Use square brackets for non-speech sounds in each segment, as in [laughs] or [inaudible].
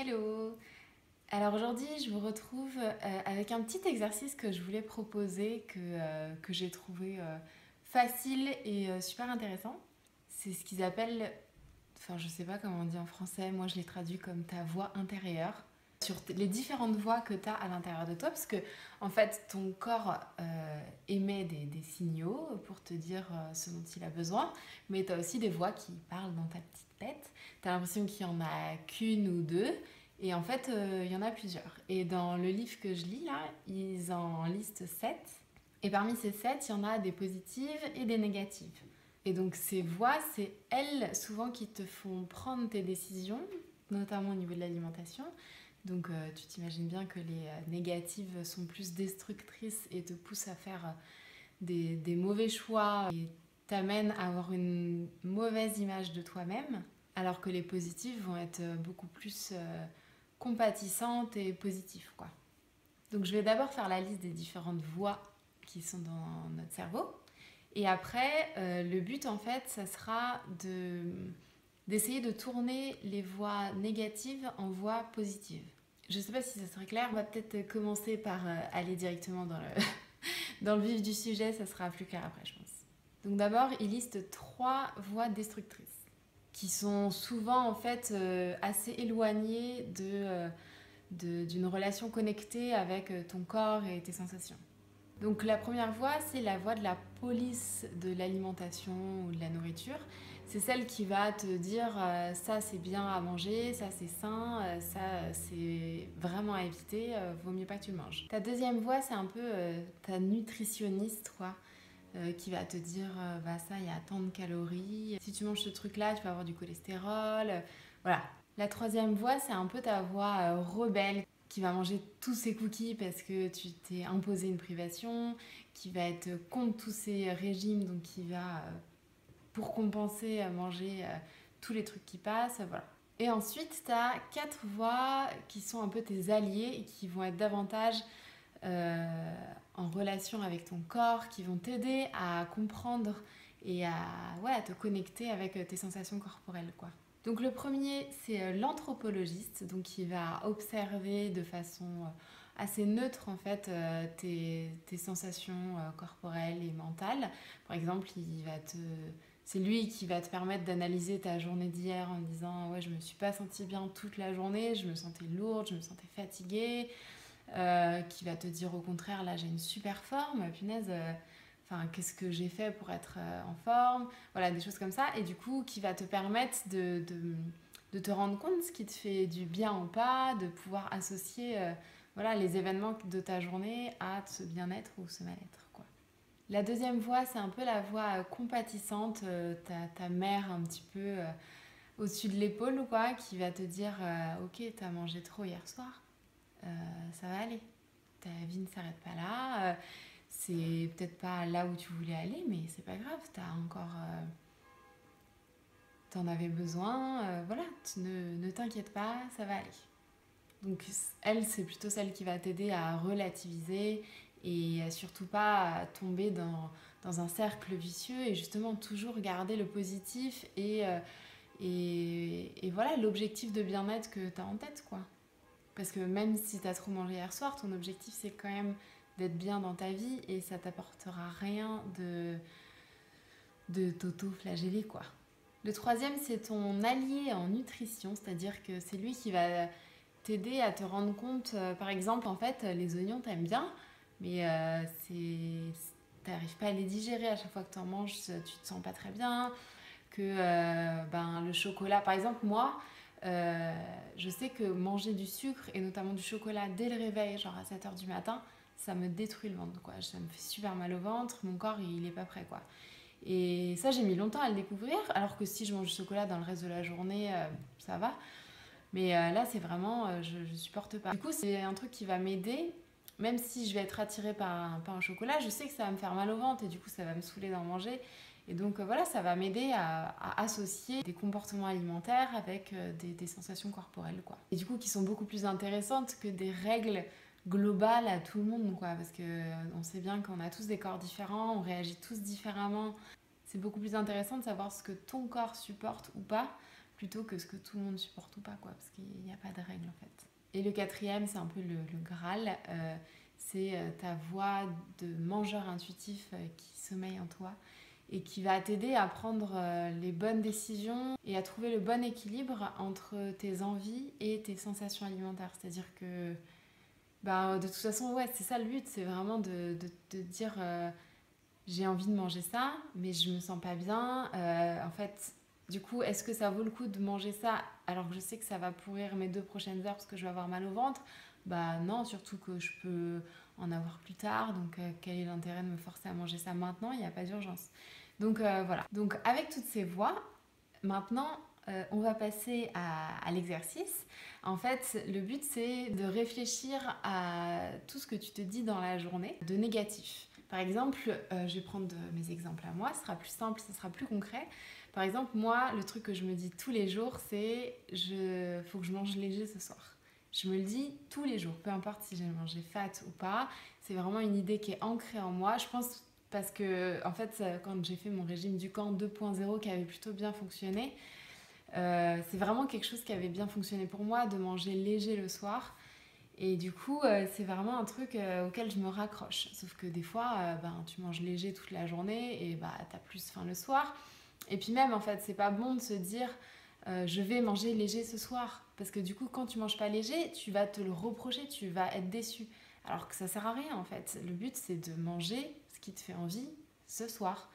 Hello Alors aujourd'hui, je vous retrouve euh, avec un petit exercice que je voulais proposer, que, euh, que j'ai trouvé euh, facile et super intéressant. C'est ce qu'ils appellent, enfin je sais pas comment on dit en français, moi je l'ai traduit comme ta voix intérieure sur les différentes voix que tu as à l'intérieur de toi, parce que en fait ton corps émet des, des, signaux pour te dire ce dont il a besoin, mais tu as aussi des voix qui parlent dans ta petite tête. Tu as l'impression qu'il y en a qu'une ou deux, et en fait, euh, il y en a plusieurs. Et dans le livre que je lis là, ils en listent sept. Et parmi ces sept, il y en a des positives et des négatives. Et donc ces voix, c'est elles souvent qui te font prendre tes décisions, notamment au niveau de l'alimentation. Donc euh, tu t'imagines bien que les euh, négatives sont plus destructrices et te poussent à faire des, mauvais choix t'amènent à avoir une mauvaise image de toi-même, alors que les positives vont être beaucoup plus compatissante et positive. Quoi. Donc je vais d'abord faire la liste des différentes voix qui sont dans notre cerveau. Et après, euh, le but en fait, ça sera de, d'essayer de tourner les voix négatives en voix positives. Je ne sais pas si ça serait clair, on va peut-être commencer par euh, aller directement dans le, [laughs] dans le vif du sujet, ça sera plus clair après je pense. Donc d'abord, il liste trois voix destructrices qui sont souvent en fait euh, assez éloignés euh, d'une relation connectée avec euh, ton corps et tes sensations. Donc la première voie, c'est la voie de la police de l'alimentation ou de la nourriture. C'est celle qui va te dire ça c'est bien à manger, ça c'est sain, ça c'est vraiment à éviter, vaut mieux pas que tu le manges. Ta deuxième voie, c'est un peu ta nutritionniste, quoi. Euh, qui va te dire euh, bah ça il y a tant de calories. Si tu manges ce truc là tu vas avoir du cholestérol. Voilà. La troisième voie c'est un peu ta voix euh, rebelle qui va manger tous ces cookies parce que tu t'es imposé une privation qui va être contre tous ces régimes donc qui va pour compenser manger tous les trucs qui passent. Voilà. Et ensuite tu as quatre voix qui sont un peu tes alliés et qui vont être davantage en relation avec ton corps, qui vont t'aider à comprendre et à, ouais, te connecter avec euh, tes sensations corporelles. Quoi. Donc le premier, c'est euh, l'anthropologiste, donc qui va observer de façon euh, assez neutre en fait tes, tes, sensations corporelles et mentales. Par exemple, il va te c'est lui qui va te permettre d'analyser ta journée d'hier en disant ouais je me suis pas sentie bien toute la journée, je me sentais lourde, je me sentais fatiguée, euh, qui va te dire au contraire, là j'ai une super forme, punaise, euh, qu'est-ce que j'ai fait pour être euh, en forme, voilà, des choses comme ça, et du coup qui va te permettre de, de, te rendre compte ce qui te fait du bien ou pas, de pouvoir associer voilà, les événements de ta journée à ce bien-être ou ce mal-être. La deuxième voie, c'est un peu la voie compatissante, ta, ta, mère un petit peu au-dessus de l'épaule, quoi, qui va te dire Ok, t'as mangé trop hier soir euh, ça va aller. Ta vie ne s'arrête pas là. Euh, c'est peut-être pas là où tu voulais aller, mais c'est pas grave. T'as encore. Euh, t'en avais besoin. voilà, ne, t'inquiète pas, ça va aller. Donc, elle, c'est plutôt celle qui va t'aider à relativiser et surtout pas tomber dans, un cercle vicieux et justement toujours garder le positif et voilà l'objectif de bien-être que tu as en tête quoi. Parce que même si tu as trop mangé hier soir, ton objectif c'est quand même d'être bien dans ta vie et ça t'apportera rien de, de t'auto-flageller quoi. Le troisième c'est ton allié en nutrition, c'est-à-dire que c'est lui qui va t'aider à te rendre compte, euh, par exemple en fait les oignons t'aimes bien, mais euh, c'est n'arrives pas à les digérer à chaque fois que tu en manges, tu te sens pas très bien, que euh, ben, le chocolat, par exemple moi, euh, je sais que manger du sucre et notamment du chocolat dès le réveil, genre à 7h du matin, ça me détruit le ventre, quoi. Ça me fait super mal au ventre, mon corps, il est pas prêt, quoi. Et ça, j'ai mis longtemps à le découvrir, alors que si je mange du chocolat dans le reste de la journée, euh, ça va. Mais euh, là, c'est vraiment, je, je supporte pas. Du coup, c'est un truc qui va m'aider, même si je vais être attirée par un, par un chocolat, je sais que ça va me faire mal au ventre et du coup, ça va me saouler d'en manger. Et donc euh, voilà, ça va m'aider à, associer des comportements alimentaires avec euh, des, sensations corporelles. Quoi. Et du coup, qui sont beaucoup plus intéressantes que des règles globales à tout le monde. Quoi, parce qu'on euh, sait bien qu'on a tous des corps différents, on réagit tous différemment. C'est beaucoup plus intéressant de savoir ce que ton corps supporte ou pas plutôt que ce que tout le monde supporte ou pas, quoi, parce qu'il n'y a pas de règle en fait. Et le quatrième, c'est un peu le, Graal, c'est ta voix de mangeur intuitif qui sommeille en toi et qui va t'aider à prendre les bonnes décisions et à trouver le bon équilibre entre tes envies et tes sensations alimentaires. C'est-à-dire que bah, de toute façon, ouais, c'est ça le but, c'est vraiment de, de, dire j'ai envie de manger ça, mais je me sens pas bien. en fait, du coup, est-ce que ça vaut le coup de manger ça alors que je sais que ça va pourrir mes deux prochaines heures parce que je vais avoir mal au ventre? Bah non, surtout que je peux en avoir plus tard. Donc euh, quel est l'intérêt de me forcer à manger ça maintenant? Il n'y a pas d'urgence. Donc euh, voilà. Donc avec toutes ces voix, maintenant euh, on va passer à, l'exercice. En fait, le but c'est de réfléchir à tout ce que tu te dis dans la journée de négatif. Par exemple, je vais prendre mes exemples à moi, ce sera plus simple, ce sera plus concret. Par exemple, moi, le truc que je me dis tous les jours, c'est je faut que je mange léger ce soir. Je me le dis tous les jours, peu importe si j'ai mangé fat ou pas. C'est vraiment une idée qui est ancrée en moi. Je pense parce que, en fait, quand j'ai fait mon régime du camp 2.0 qui avait plutôt bien fonctionné, euh, c'est vraiment quelque chose qui avait bien fonctionné pour moi de manger léger le soir. Et du coup, euh, c'est vraiment un truc euh, auquel je me raccroche. Sauf que des fois, ben, tu manges léger toute la journée et bah, tu as plus faim le soir. Et puis même, en fait, c'est pas bon de se dire euh, je vais manger léger ce soir. Parce que du coup, quand tu manges pas léger, tu vas te le reprocher, tu vas être déçu. Alors que ça sert à rien, en fait. Le but, c'est de manger ce qui te fait envie ce soir.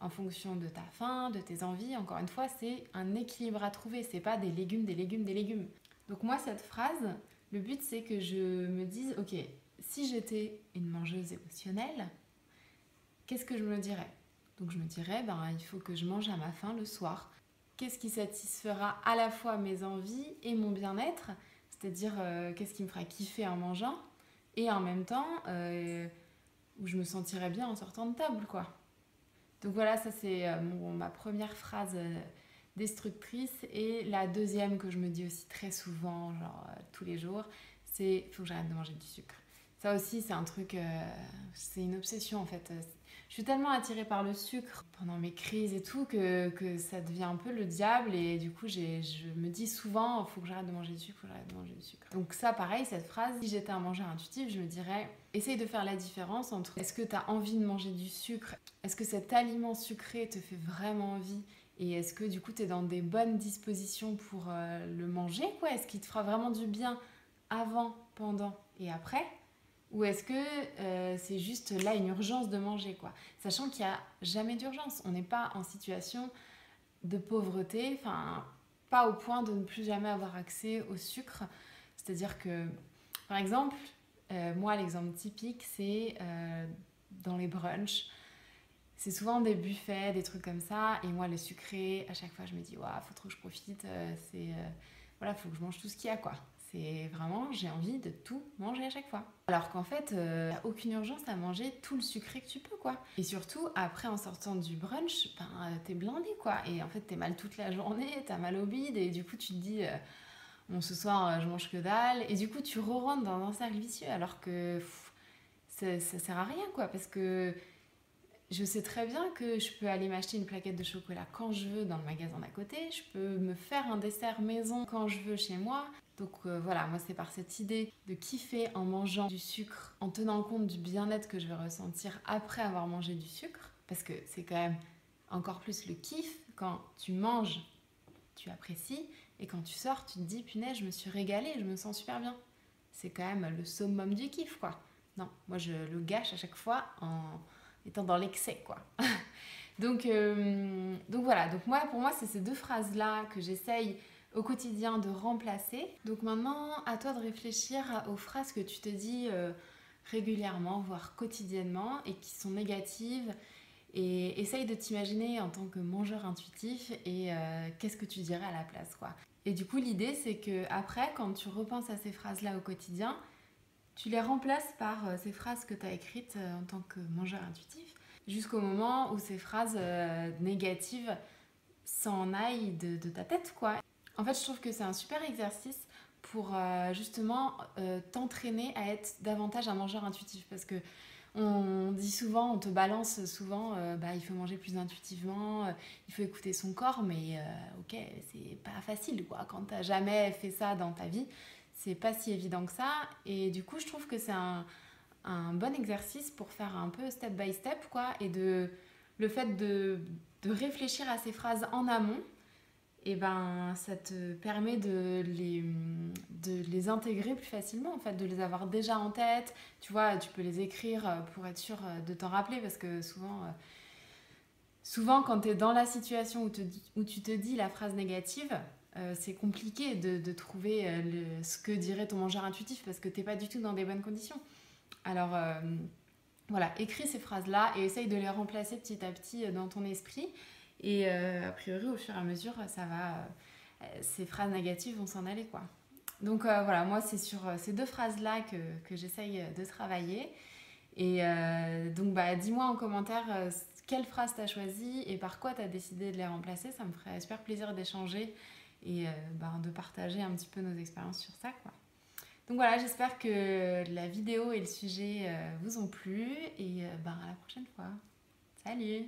En fonction de ta faim, de tes envies. Encore une fois, c'est un équilibre à trouver. C'est pas des légumes, des légumes, des légumes. Donc moi, cette phrase, le but, c'est que je me dise, ok, si j'étais une mangeuse émotionnelle, qu'est-ce que je me dirais? Donc je me dirais, ben, il faut que je mange à ma faim le soir. Qu'est-ce qui satisfera à la fois mes envies et mon bien-être C'est-à-dire, euh, qu'est-ce qui me fera kiffer en mangeant Et en même temps, euh, où je me sentirais bien en sortant de table, quoi. Donc voilà, ça c'est euh, ma première phrase destructrice. Et la deuxième que je me dis aussi très souvent, genre tous les jours, c'est faut que j'arrête de manger du sucre. Ça aussi, c'est un truc, c'est une obsession en fait je suis tellement attirée par le sucre pendant mes crises et tout que, ça devient un peu le diable et du coup je me dis souvent faut que j'arrête de manger du sucre, faut que j'arrête de manger du sucre. Donc ça pareil, cette phrase, si j'étais un mangeur intuitif, je me dirais essaye de faire la différence entre est-ce que tu as envie de manger du sucre, est-ce que cet aliment sucré te fait vraiment envie? Et est-ce que du coup tu es dans des bonnes dispositions pour euh, le manger quoi? Est-ce qu'il te fera vraiment du bien avant, pendant et après? Ou est-ce que euh, c'est juste là une urgence de manger, quoi? Sachant qu'il n'y a jamais d'urgence. On n'est pas en situation de pauvreté, enfin, pas au point de ne plus jamais avoir accès au sucre. C'est-à-dire que, par exemple, euh, moi, l'exemple typique, c'est euh, dans les brunchs. C'est souvent des buffets, des trucs comme ça. Et moi, le sucré, à chaque fois, je me dis, waouh, faut trop que je profite. c'est, voilà, faut que je mange tout ce qu'il y a, quoi. C'est vraiment, j'ai envie de tout manger à chaque fois. Alors qu'en fait, euh, n'y a aucune urgence à manger tout le sucré que tu peux, quoi. Et surtout, après, en sortant du brunch, ben, euh, t'es blindé, quoi. Et en fait, t'es mal toute la journée, t'as mal au bide, et du coup, tu te dis, euh, ce soir, je mange que dalle. Et du coup, tu re-rentres dans un cercle vicieux, alors que ça, ça sert à rien, quoi. Parce que je sais très bien que je peux aller m'acheter une plaquette de chocolat quand je veux dans le magasin d'à côté, je peux me faire un dessert maison quand je veux chez moi. Donc euh, voilà, moi c'est par cette idée de kiffer en mangeant du sucre, en tenant compte du bien-être que je vais ressentir après avoir mangé du sucre, parce que c'est quand même encore plus le kiff quand tu manges, tu apprécies, et quand tu sors, tu te dis punaise, je me suis régalée, je me sens super bien. C'est quand même le summum du kiff quoi. Non, moi je le gâche à chaque fois en étant dans l'excès quoi. [laughs] donc, euh, donc voilà, donc moi pour moi c'est ces deux phrases là que j'essaye au quotidien de remplacer. Donc maintenant, à toi de réfléchir aux phrases que tu te dis euh, régulièrement, voire quotidiennement, et qui sont négatives. Et essaye de t'imaginer en tant que mangeur intuitif et euh, qu'est-ce que tu dirais à la place, quoi. Et du coup, l'idée, c'est que après, quand tu repenses à ces phrases-là au quotidien, tu les remplaces par euh, ces phrases que tu as écrites en tant que mangeur intuitif, jusqu'au moment où ces phrases négatives s'en aillent de, ta tête, quoi. En fait, je trouve que c'est un super exercice pour euh, justement euh, t'entraîner à être davantage un mangeur intuitif parce que On dit souvent, on te balance souvent, euh, bah, il faut manger plus intuitivement, euh, il faut écouter son corps, mais euh, ok, c'est pas facile quoi. Quand t'as jamais fait ça dans ta vie, c'est pas si évident que ça. Et du coup, je trouve que c'est un, bon exercice pour faire un peu step by step quoi. Et de, le fait de, réfléchir à ces phrases en amont, et ben ça te permet de les, intégrer plus facilement, en fait, de les avoir déjà en tête. Tu vois, tu peux les écrire euh, pour être sûr euh, de t'en rappeler parce que souvent, euh, souvent quand tu es dans la situation où, où, tu te dis la phrase négative, c'est compliqué de, trouver le, ce que dirait ton mangeur intuitif parce que tu n'es pas du tout dans des bonnes conditions. Alors voilà, écris ces phrases-là et essaye de les remplacer petit à petit dans ton esprit. Et euh, a priori, au fur et à mesure, euh, ces phrases négatives vont s'en aller, quoi. Donc euh, voilà, moi, c'est sur ces deux phrases-là que, que j'essaye de travailler. Et donc, bah, dis-moi en commentaire quelle phrase tu as choisie et par quoi tu as décidé de les remplacer. Ça me ferait super plaisir d'échanger et bah, de partager un petit peu nos expériences sur ça, quoi. Donc voilà, j'espère que la vidéo et le sujet vous ont plu et bah, à la prochaine fois. Salut